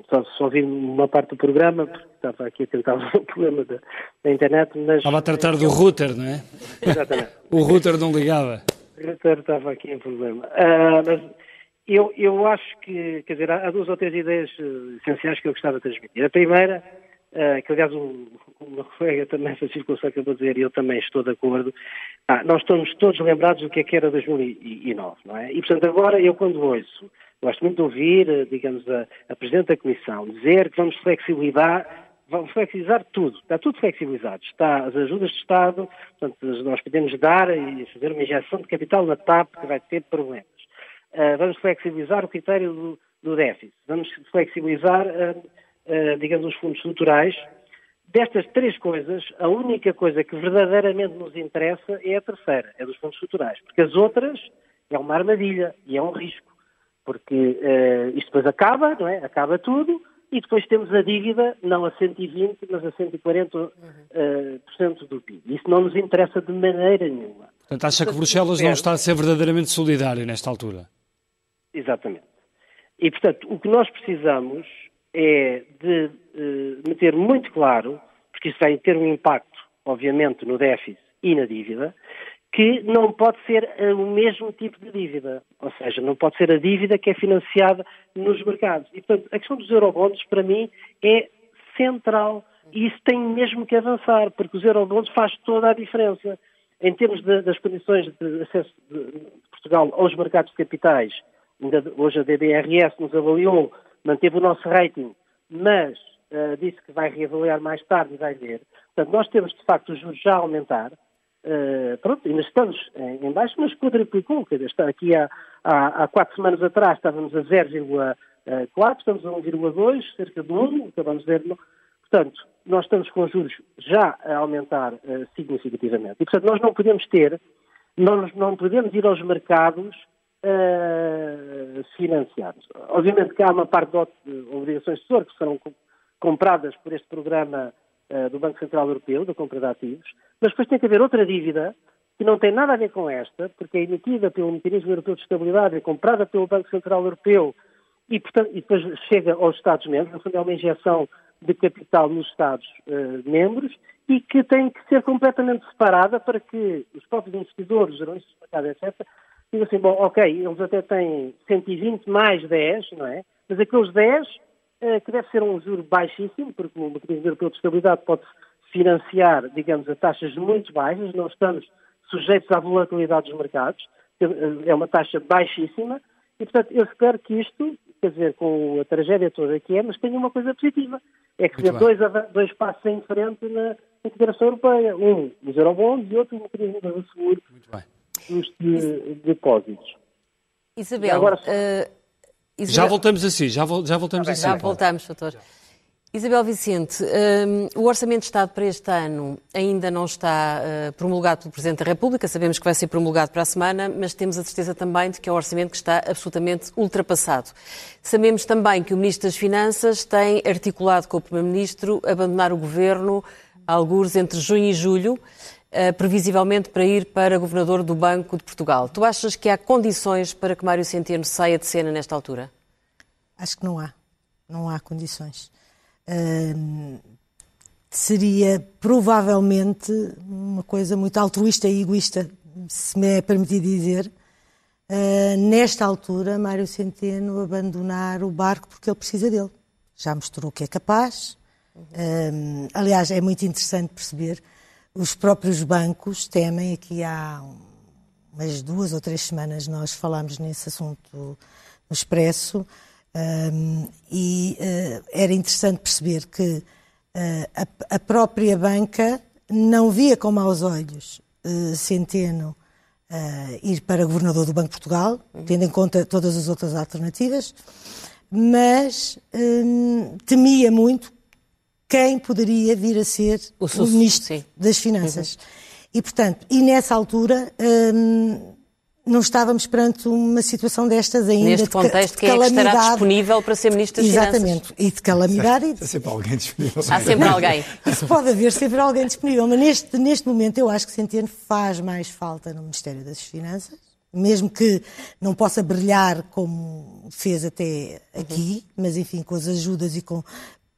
só, só vi uma parte do programa, porque estava aqui a tentar o problema da, da, internet, mas... Estava a tratar do router, não é? Exatamente. o router não ligava. O router estava aqui em problema. Uh, mas eu, eu acho que, quer dizer, há duas ou três ideias uh, essenciais que eu gostava de transmitir. A primeira, uh, que aliás o, o meu colega também, Francisco Gonçalves, acabou de dizer, e eu também estou de acordo, ah, nós estamos todos lembrados do que é que era 2009, não é? E, portanto, agora eu quando ouço, gosto muito de ouvir, uh, digamos, a, a Presidente da Comissão dizer que vamos flexibilizar vamos flexibilizar tudo, está tudo flexibilizado. Está as ajudas de Estado, portanto, nós podemos dar e fazer uma injeção de capital na TAP que vai ter problemas. Uh, vamos flexibilizar o critério do, do déficit, vamos flexibilizar, uh, uh, digamos, os fundos estruturais. Destas três coisas, a única coisa que verdadeiramente nos interessa é a terceira, é dos fundos estruturais, porque as outras é uma armadilha e é um risco, porque isto depois acaba, não é? Acaba tudo, e depois temos a dívida não a 120, mas a 140% uh, por cento do PIB. Isso não nos interessa de maneira nenhuma. Portanto, acha que Bruxelas não está a ser verdadeiramente solidário nesta altura? Exatamente. E, portanto, o que nós precisamos é de uh, meter muito claro, porque isso vai ter um impacto, obviamente, no déficit e na dívida, que não pode ser uh, o mesmo tipo de dívida. Ou seja, não pode ser a dívida que é financiada nos mercados. E, portanto, a questão dos eurobonds, para mim, é central e isso tem mesmo que avançar, porque os eurobonds faz toda a diferença. Em termos de, das condições de acesso de Portugal aos mercados de capitais hoje a DBRS nos avaliou, manteve o nosso rating, mas uh, disse que vai reavaliar mais tarde e vai ver. Portanto, nós temos de facto os juros já a aumentar. Uh, pronto, ainda estamos em, em baixo, mas quadruplicou. Quer dizer, aqui há, há, há quatro semanas atrás estávamos a 0,4, estamos a 1,2, cerca de 1, acabamos de ver. Portanto, nós estamos com os juros já a aumentar uh, significativamente. E, portanto, nós não podemos ter, nós não podemos ir aos mercados uh, financiados. Obviamente que há uma parte de obrigações de tesouro que serão compradas por este programa uh, do Banco Central Europeu, da compra de ativos, mas depois tem que haver outra dívida que não tem nada a ver com esta, porque é emitida pelo Mecanismo Europeu de Estabilidade, é comprada pelo Banco Central Europeu e, portanto, e depois chega aos Estados-membros, no fundo é uma injeção de capital nos Estados-membros uh, e que tem que ser completamente separada para que os próprios investidores, gerões de mercado, etc., digo assim, bom, ok, eles até têm 120 mais 10, não é? Mas aqueles 10, eh, que deve ser um juro baixíssimo, porque o mecanismo europeu de estabilidade pode financiar, digamos, a taxas muito baixas, não estamos sujeitos à volatilidade dos mercados, eh, é uma taxa baixíssima, e portanto eu espero que isto, quer dizer, com a tragédia toda que é, mas tenha uma coisa positiva, é que dê dois, dois passos em frente na integração europeia, um nos eurobonds e outro no mecanismo de seguro. Muito bem dos de, depósitos. Isabel, Agora, uh, Isabel, já voltamos assim, já, já voltamos assim. Já voltamos, doutor. Isabel Vicente, um, o Orçamento de Estado para este ano ainda não está uh, promulgado pelo Presidente da República, sabemos que vai ser promulgado para a semana, mas temos a certeza também de que é um orçamento que está absolutamente ultrapassado. Sabemos também que o Ministro das Finanças tem articulado com o Primeiro-Ministro abandonar o Governo, alguns entre junho e julho, uh, previsivelmente para ir para Governador do Banco de Portugal. Tu achas que há condições para que Mário Centeno saia de cena nesta altura? Acho que não há. Não há condições seria provavelmente uma coisa muito altruísta e egoísta, se me é permitido dizer, uh, nesta altura, Mário Centeno abandonar o barco porque ele precisa dele. Já mostrou que é capaz. Uh, aliás, é muito interessante perceber, os próprios bancos temem, aqui há umas duas ou três semanas nós falámos nesse assunto no Expresso, um, e uh, era interessante perceber que uh, a, a, própria banca não via com maus olhos uh, Centeno ir para governador do Banco de Portugal, tendo em conta todas as outras alternativas, mas um, temia muito quem poderia vir a ser o, o ministro sim. das Finanças. Uhum. E, portanto, e nessa altura. Um, não estávamos perante uma situação destas ainda. Neste de, contexto, de quem é que estará disponível para ser Ministro das Exatamente. Finanças? Exatamente. E de calamidade. Há sempre alguém disponível. Há sempre alguém. Pode haver sempre alguém disponível, mas neste, neste momento eu acho que Centeno faz mais falta no Ministério das Finanças, mesmo que não possa brilhar como fez até aqui, uhum. mas enfim, com as ajudas e com.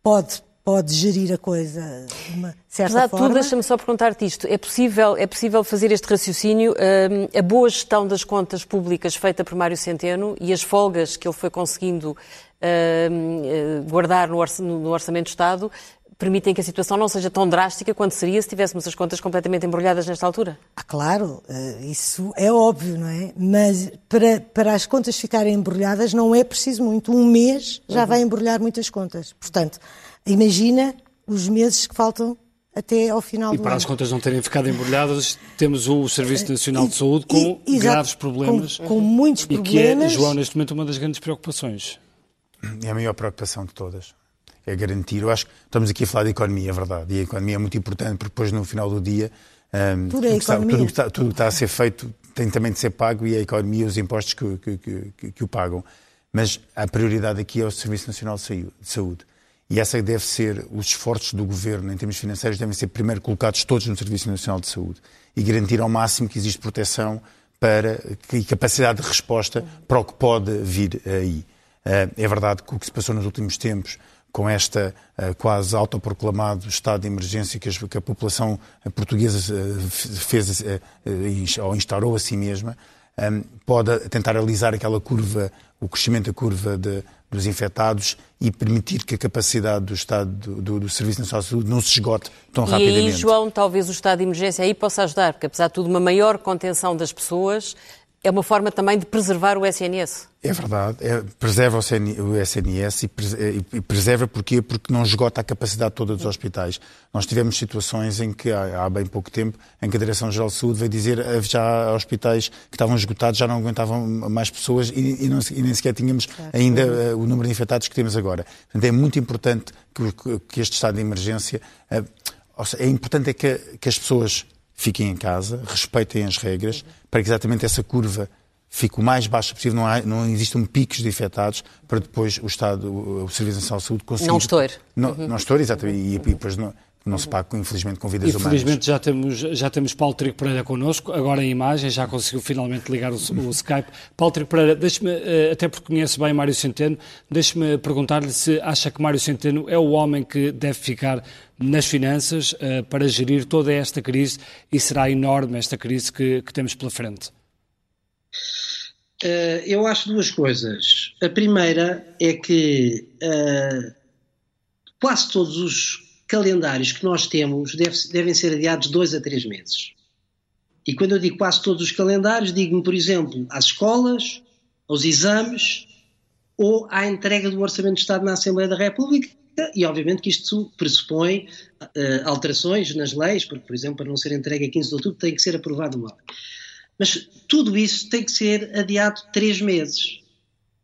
Pode pode gerir a coisa de uma certa Apesar forma. tudo, deixa-me só perguntar-te isto. É possível, é possível fazer este raciocínio, uh, a boa gestão das contas públicas feita por Mário Centeno e as folgas que ele foi conseguindo uh, guardar no, Orçamento de Estado permitem que a situação não seja tão drástica quanto seria se tivéssemos as contas completamente embrulhadas nesta altura? Ah, claro, eh, isso é óbvio, não é? Mas para, para as contas ficarem embrulhadas não é preciso muito. Um mês já uhum. vai embrulhar muitas contas. Portanto, Imagina os meses que faltam até ao final e do para ano. as contas não terem ficado embrulhadas, temos o Serviço Nacional de Saúde com e, graves problemas. Com, com muitos problemas. E que é, João, neste momento, uma das grandes preocupações. É a maior preocupação de todas. É garantir. Eu acho que estamos aqui a falar de economia, é verdade. E a economia é muito importante, porque depois, no final do dia, um, tudo, é tudo, está, tudo que está a ser feito tem também de ser pago e a economia e os impostos que, que, que, que o pagam. Mas a prioridade aqui é o Serviço Nacional de Saúde. E essa deve ser, os esforços do governo em termos financeiros devem ser primeiro colocados todos no Serviço Nacional de Saúde e garantir ao máximo que existe proteção para, e capacidade de resposta para o que pode vir aí. Eh, é verdade que o que se passou nos últimos tempos com esta uh, quase autoproclamado estado de emergência que, a população portuguesa uh, fez ou instaurou a si mesma, pode tentar alisar aquela curva, o crescimento da curva de, dos infectados e permitir que a capacidade do Estado do, do, do Serviço Nacional de Saúde não se esgote tão e rapidamente. E aí, João, talvez o estado de emergência aí possa ajudar, porque apesar de tudo uma maior contenção das pessoas, é uma forma também de preservar o SNS. É verdade, é, preserva o, SNS e, e, preserva porquê? Porque não esgota a capacidade toda dos hospitais. Nós tivemos situações em que, há, há bem pouco tempo, em que a Direção-Geral de Saúde veio dizer que já há hospitais que estavam esgotados, já não aguentavam mais pessoas e, e, não, e nem sequer tínhamos ainda uh, o número de infectados que temos agora. Portanto, é muito importante que, que este estado de emergência... Uh, seja, é importante é que, que as pessoas fiquem em casa, respeitem as regras, para que exatamente essa curva fique o mais baixa possível, não, há, não existam picos de infectados, para depois o Estado, o, Serviço Nacional de Saúde conseguir... Não estoure. Não, uhum. não estoure, exatamente, e, e depois não, não se paga, infelizmente, com vidas humanas. Infelizmente já temos, já temos Paulo Trigo Pereira connosco, agora em imagem, já conseguiu finalmente ligar o, o Skype. Paulo Trigo Pereira, deixe-me, eh, até porque conhece bem Mário Centeno, deixe-me perguntar-lhe se acha que Mário Centeno é o homem que deve ficar nas finanças uh, para gerir toda esta crise e será enorme esta crise que, que temos pela frente. Uh, eu acho duas coisas. A primeira é que uh, quase todos os calendários que nós temos deve, devem ser adiados dois a três meses. E quando eu digo quase todos os calendários, digo-me, por exemplo, às escolas, aos exames ou à entrega do Orçamento de Estado na Assembleia da República. E obviamente que isto pressupõe uh, alterações nas leis, porque, por exemplo, para não ser entregue a 15 de outubro tem que ser aprovado uma lei. Mas tudo isso tem que ser adiado três meses.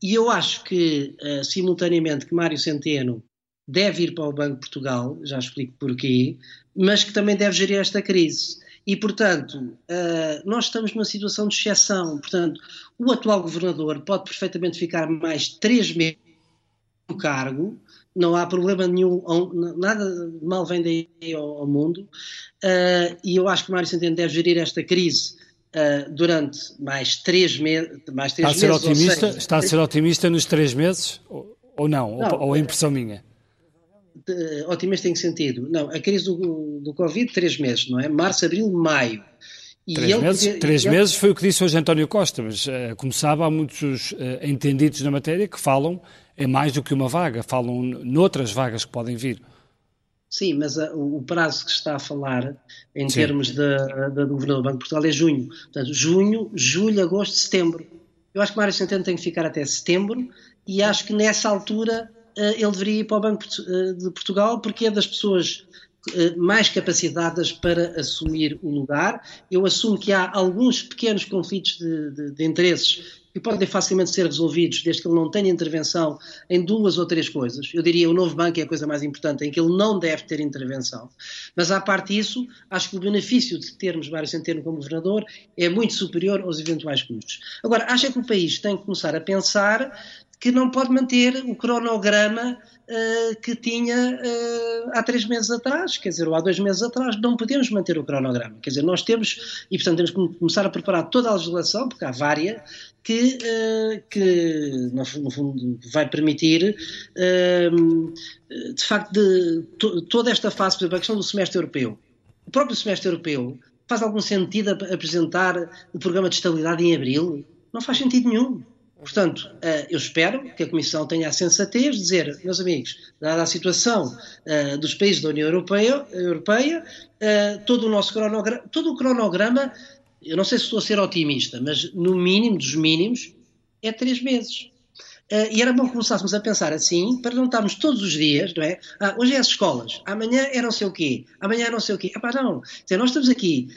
E eu acho que, uh, simultaneamente, que Mário Centeno deve ir para o Banco de Portugal, já explico porquê, mas que também deve gerir esta crise. E, portanto, uh, nós estamos numa situação de exceção. Portanto, o atual governador pode perfeitamente ficar mais três meses no cargo, não há problema nenhum, nada mal vem daí ao, mundo, uh, e eu acho que Mário Centeno deve gerir esta crise uh, durante mais três, me mais três está meses. Otimista, seja, está a ser otimista nos três meses, ou, não, não, ou, ou é impressão minha? De, otimista em que sentido? Não, a crise do, do Covid, três meses, não é? Março, abril, maio. E três meses, podia, três ele... meses foi o que disse hoje António Costa, mas uh, como sabe, há muitos uh, entendidos na matéria que falam em mais do que uma vaga, falam noutras vagas que podem vir. Sim, mas uh, o prazo que está a falar em Sim. termos da do Governador do Banco de Portugal é junho. Portanto, junho, julho, agosto, setembro. Eu acho que Mário Centeno tem que ficar até setembro e acho que nessa altura eh, ele deveria ir para o Banco eh, de Portugal porque é das pessoas eh, mais capacitadas para assumir o lugar. Eu assumo que há alguns pequenos conflitos de, de, de, interesses que podem facilmente ser resolvidos desde que ele não tenha intervenção em duas ou três coisas. Eu diria o novo banco é a coisa mais importante, em que ele não deve ter intervenção. Mas, à parte disso, acho que o benefício de termos Mário Centeno como governador é muito superior aos eventuais custos. Agora, acho que o país tem que começar a pensar que não pode manter o cronograma uh, que tinha uh, há três meses atrás, quer dizer, ou há dois meses atrás, não podemos manter o cronograma. Quer dizer, nós temos, e portanto temos que começar a preparar toda a legislação, porque há várias, que, uh, que no, fundo vai permitir, de facto, de, to, toda esta fase, por exemplo, a questão do semestre europeu. O próprio semestre europeu faz algum sentido apresentar o programa de estabilidade em abril? Não faz sentido nenhum. Portanto, eh, eu espero que a Comissão tenha a sensatez de dizer, meus amigos, dada a situação eh, dos países da União Europeia, Europeia eh, todo o nosso cronograma, todo o cronograma, eu não sei se estou a ser otimista, mas no mínimo dos mínimos, é três meses. e era bom começássemos a pensar assim, para não estarmos todos os dias, não é? Ah, hoje é as escolas, amanhã é não sei o quê, amanhã é não sei o quê. Epá, não. Dizer, nós estamos aqui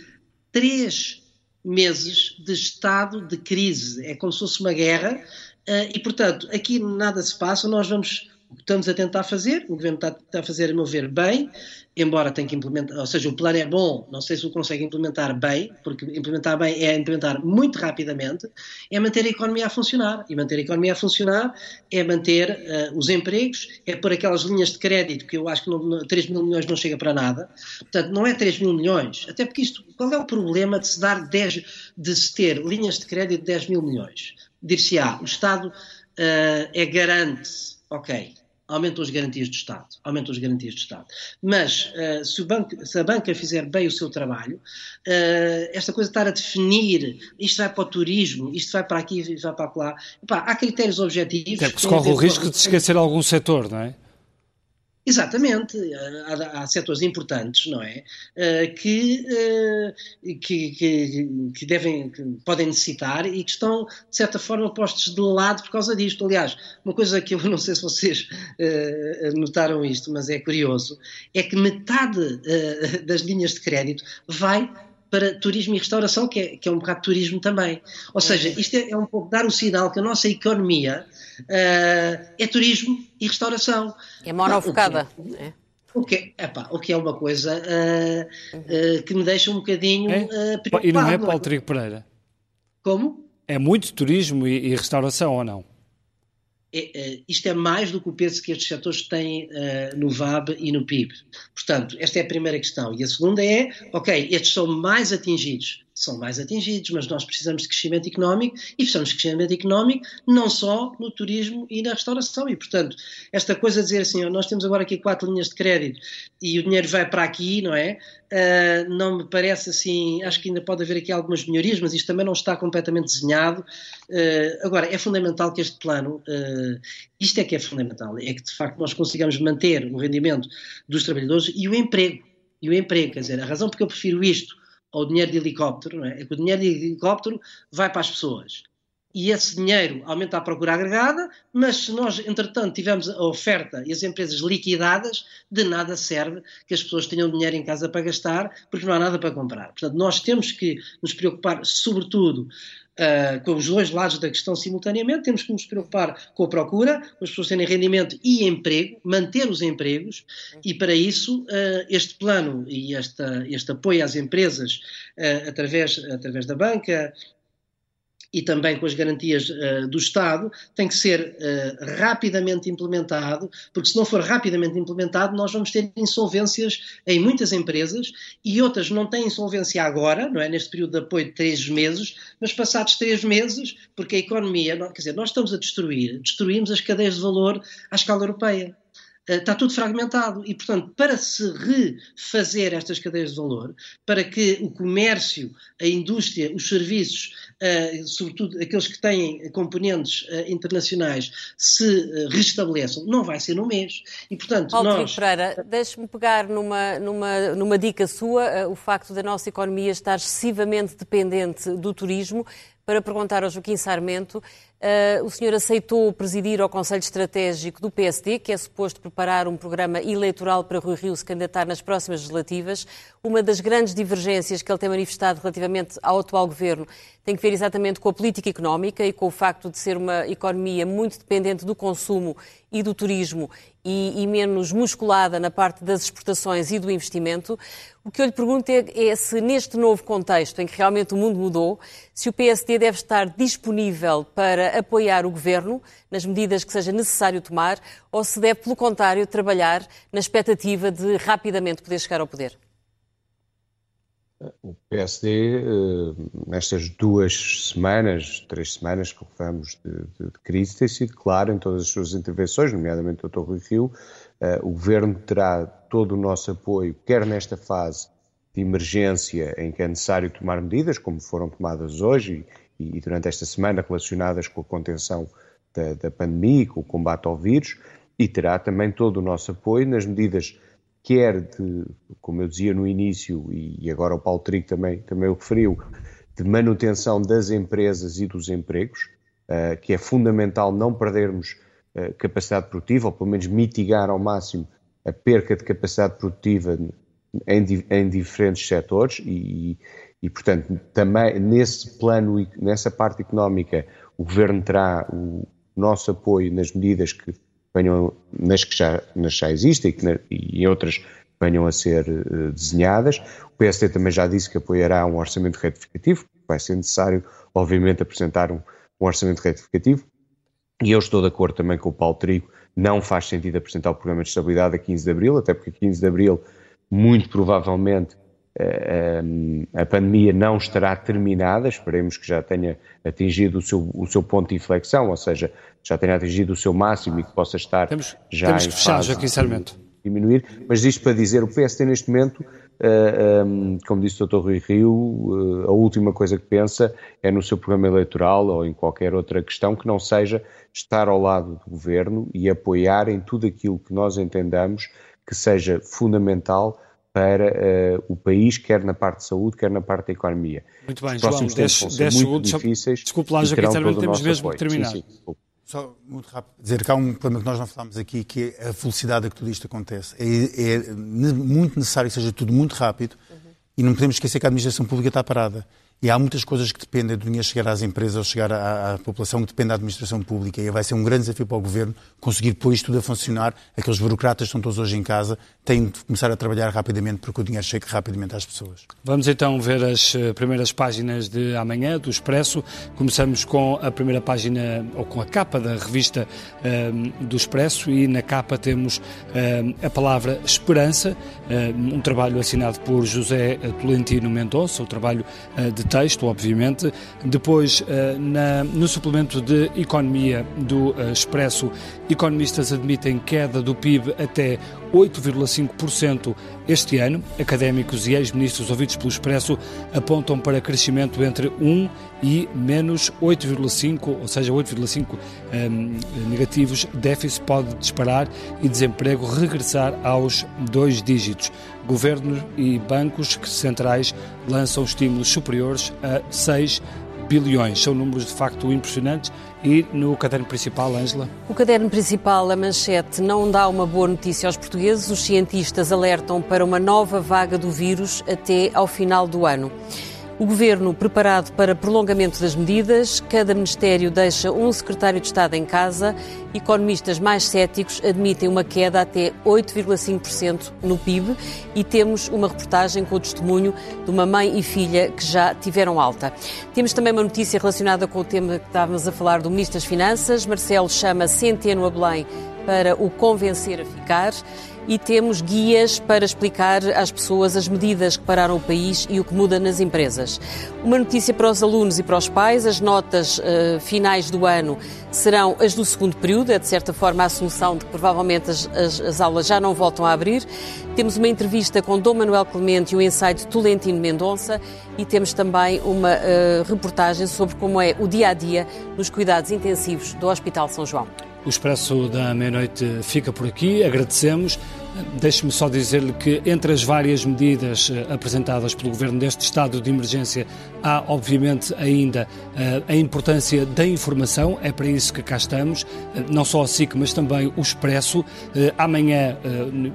três meses de estado de crise. É como se fosse uma guerra uh, e, portanto, aqui nada se passa. Nós vamos, o que estamos a tentar fazer, o governo está, a fazer, a meu ver, bem, embora tenha que implementar, ou seja, o plano é bom, não sei se o consegue implementar bem, porque implementar bem é implementar muito rapidamente, é manter a economia a funcionar. E manter a economia a funcionar é manter uh, os empregos, é pôr aquelas linhas de crédito, que eu acho que não, 3 mil milhões não chega para nada. Portanto, não é 3 mil milhões, até porque isto, qual é o problema de se dar 10, de se ter linhas de crédito de 10 mil milhões? Dir-se-á, o Estado uh, é garante, ok, aumentam as garantias do Estado, aumentam as garantias do Estado. Mas uh, se, banco, se, a banca fizer bem o seu trabalho, uh, esta coisa de estar a definir isto vai para o turismo, isto vai para aqui, isto vai para lá, Epá, há critérios objetivos. É porque se corre o risco de se esquecer algum setor, não é? Exatamente, há, há setores importantes, não é? Uh, que, uh, que, que, que, devem, que podem necessitar e que estão, de certa forma, postos de lado por causa disto. Aliás, uma coisa que eu não sei se vocês uh, notaram isto, mas é curioso, é que metade das linhas de crédito vai para turismo e restauração, que é, que é um bocado de turismo também. Ou seja, isto é, é um pouco dar o sinal que a nossa economia uh, é turismo e restauração. É monofocada. É. O que, epá, o que é uma coisa uh, uh, que me deixa um bocadinho é? preocupado. E não é, Paulo Trigo Pereira? Como? É muito turismo e, e restauração ou não? É, é, isto é mais do que o peso que estes setores têm uh, no VAB e no PIB. Portanto, esta é a primeira questão. E a segunda é, ok, estes são mais atingidos são mais atingidos, mas nós precisamos de crescimento económico e precisamos de crescimento económico não só no turismo e na restauração. E, portanto, esta coisa de dizer assim, nós temos agora aqui quatro linhas de crédito e o dinheiro vai para aqui, não é? Uh, não me parece assim, acho que ainda pode haver aqui algumas melhorias, mas isto também não está completamente desenhado. Uh, agora, é fundamental que este plano, uh, isto é que é fundamental, é que de facto nós consigamos manter o rendimento dos trabalhadores e o emprego. E o emprego, quer dizer, a razão porque eu prefiro isto ao dinheiro de helicóptero, é? é que o dinheiro de helicóptero vai para as pessoas. E esse dinheiro aumenta a procura agregada, mas se nós, entretanto, tivermos a oferta e as empresas liquidadas, de nada serve que as pessoas tenham dinheiro em casa para gastar, porque não há nada para comprar. Portanto, nós temos que nos preocupar, sobretudo, uh, com os dois lados da questão simultaneamente, temos que nos preocupar com a procura, com as pessoas terem rendimento e emprego, manter os empregos, e para isso uh, este plano e esta, este apoio às empresas uh, através, através da banca, e também com as garantias uh, do Estado, tem que ser uh, rapidamente implementado, porque se não for rapidamente implementado, nós vamos ter insolvências em muitas empresas e outras não têm insolvência agora, não é? Neste período de apoio de três meses, mas passados três meses, porque a economia, quer dizer, nós estamos a destruir, destruímos as cadeias de valor à escala europeia. Eh, está tudo fragmentado e, portanto, para se refazer estas cadeias de valor, para que o comércio, a indústria, os serviços, uh, sobretudo aqueles que têm componentes uh, internacionais, se restabeleçam, não vai ser no mês. E, portanto, Paulo nós... Pereira, deixe-me pegar numa, numa, numa dica sua, o facto da nossa economia estar excessivamente dependente do turismo, para perguntar ao Joaquim Sarmento Uh, o senhor aceitou presidir ao Conselho Estratégico do PSD, que é suposto preparar um programa eleitoral para Rui Rio se candidatar nas próximas legislativas. Uma das grandes divergências que ele tem manifestado relativamente ao atual governo tem que ver exatamente com a política económica e com o facto de ser uma economia muito dependente do consumo e do turismo e, e menos musculada na parte das exportações e do investimento. O que eu lhe pergunto é, é se, neste novo contexto em que realmente o mundo mudou, se o PSD deve estar disponível para apoiar o governo nas medidas que seja necessário tomar ou se deve, pelo contrário, trabalhar na expectativa de rapidamente poder chegar ao poder? O PSD, eh, nestas duas semanas, três semanas que levamos de, de, de, crise, tem sido claro em todas as suas intervenções, nomeadamente o Dr. Rui Rio. Eh, o Governo terá todo o nosso apoio, quer nesta fase de emergência em que é necessário tomar medidas, como foram tomadas hoje e, durante esta semana relacionadas com a contenção da, da pandemia e com o combate ao vírus, e terá também todo o nosso apoio nas medidas quer de, como eu dizia no início, e agora o Paulo Trigo também, também o referiu, de manutenção das empresas e dos empregos, uh, que é fundamental não perdermos uh, capacidade produtiva, ou pelo menos mitigar ao máximo a perca de capacidade produtiva em, em diferentes setores e, e, portanto, também nesse plano, nessa parte económica, o Governo terá o nosso apoio nas medidas que venham, nas que já, nas já existem e, outras venham a ser uh, desenhadas. O PSD também já disse que apoiará um orçamento retificativo, vai ser necessário, obviamente, apresentar um, um orçamento retificativo. E eu estou de acordo também com o Paulo Trigo, não faz sentido apresentar o programa de estabilidade a 15 de abril, até porque a 15 de abril, muito provavelmente, a pandemia não estará terminada, esperemos que já tenha atingido o seu, o seu ponto de inflexão, ou seja, já tenha atingido o seu máximo e que possa estar temos, já temos em que fechar, Joaquim Sarmento. diminuir. Mas isto para dizer, o PSD neste momento, um, como disse o Dr. Rui Rio, a última coisa que pensa é no seu programa eleitoral ou em qualquer outra questão que não seja estar ao lado do governo e apoiar em tudo aquilo que nós entendamos que seja fundamental para uh, o país, quer na parte de saúde, quer na parte da economia. Muito bem, Os próximos João, 10, 10 segundos. Difíceis desculpe lá, Joaquim Sarmento, temos mesmo que terminar. Sim, sim, Só muito rápido dizer que há um problema que nós não falámos aqui, que é a velocidade a que tudo isto acontece. É, é muito necessário que seja tudo muito rápido uhum. e não podemos esquecer que a administração pública está parada. E há muitas coisas que dependem do dinheiro chegar às empresas ou chegar à, à, população que depende da administração pública. E vai ser um grande desafio para o governo conseguir pôr isto tudo a funcionar. Aqueles burocratas estão todos hoje em casa têm de começar a trabalhar rapidamente para que o dinheiro chegue rapidamente às pessoas. Vamos então ver as eh, primeiras páginas de amanhã do Expresso. Começamos com a primeira página, ou com a capa da revista um, ehm, do Expresso, e na capa temos um, ehm, a palavra esperança, um, trabalho assinado por José Tolentino Mendonça, o trabalho de texto, obviamente. Depois, eh, na, no suplemento de economia do eh, Expresso, economistas admitem queda do PIB até 8,5% este ano. Académicos e ex-ministros ouvidos pelo Expresso apontam para crescimento entre 1 e menos 8,5, ou seja, 8,5 um, negativos. Déficit pode disparar e desemprego regressar aos dois dígitos. Governos e bancos centrais lançam estímulos superiores a 6 bilhões. São números de facto impressionantes. E no caderno principal, Ângela? O caderno principal, a manchete, não dá uma boa notícia aos portugueses. Os cientistas alertam para uma nova vaga do vírus até ao final do ano. O Governo preparado para prolongamento das medidas, cada Ministério deixa um Secretário de Estado em casa, economistas mais céticos admitem uma queda até 8,5% no PIB e temos uma reportagem com o testemunho de uma mãe e filha que já tiveram alta. Temos também uma notícia relacionada com o tema que estávamos a falar do Ministro das Finanças. Marcelo chama Centeno a Belém para o convencer a ficar e temos guias para explicar às pessoas as medidas que pararam o país e o que muda nas empresas. Uma notícia para os alunos e para os pais: as notas uh, finais do ano serão as do segundo período, é de certa forma a assunção de que provavelmente as, as, as aulas já não voltam a abrir. Temos uma entrevista com Dom Manuel Clemente e o ensaio de Tolentino Mendonça e temos também uma uh, reportagem sobre como é o dia a dia nos cuidados intensivos do Hospital São João. O Expresso da Meia-Noite fica por aqui. Agradecemos. Deixe-me só dizer-lhe que, entre as várias medidas eh, apresentadas pelo Governo deste estado de emergência, há, obviamente, ainda eh, a importância da informação. É para isso que cá estamos. Eh, não só a SIC, mas também o Expresso. Amanhã,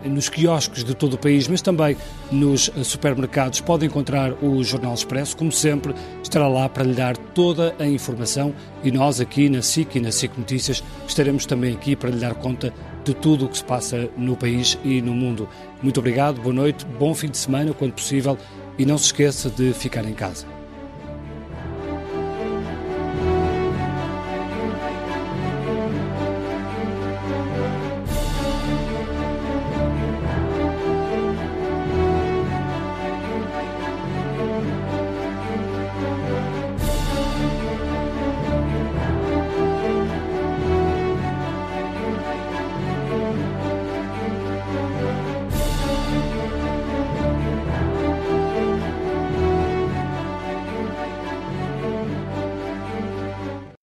nos quiosques de todo o país, mas também nos supermercados, pode encontrar o Jornal Expresso. Como sempre, estará lá para lhe dar toda a informação e nós, aqui na SIC e na SIC Notícias, estaremos também aqui para lhe dar conta de tudo o que se passa no país e no mundo. Muito obrigado, boa noite, bom fim de semana, quando possível, e não se esqueça de ficar em casa.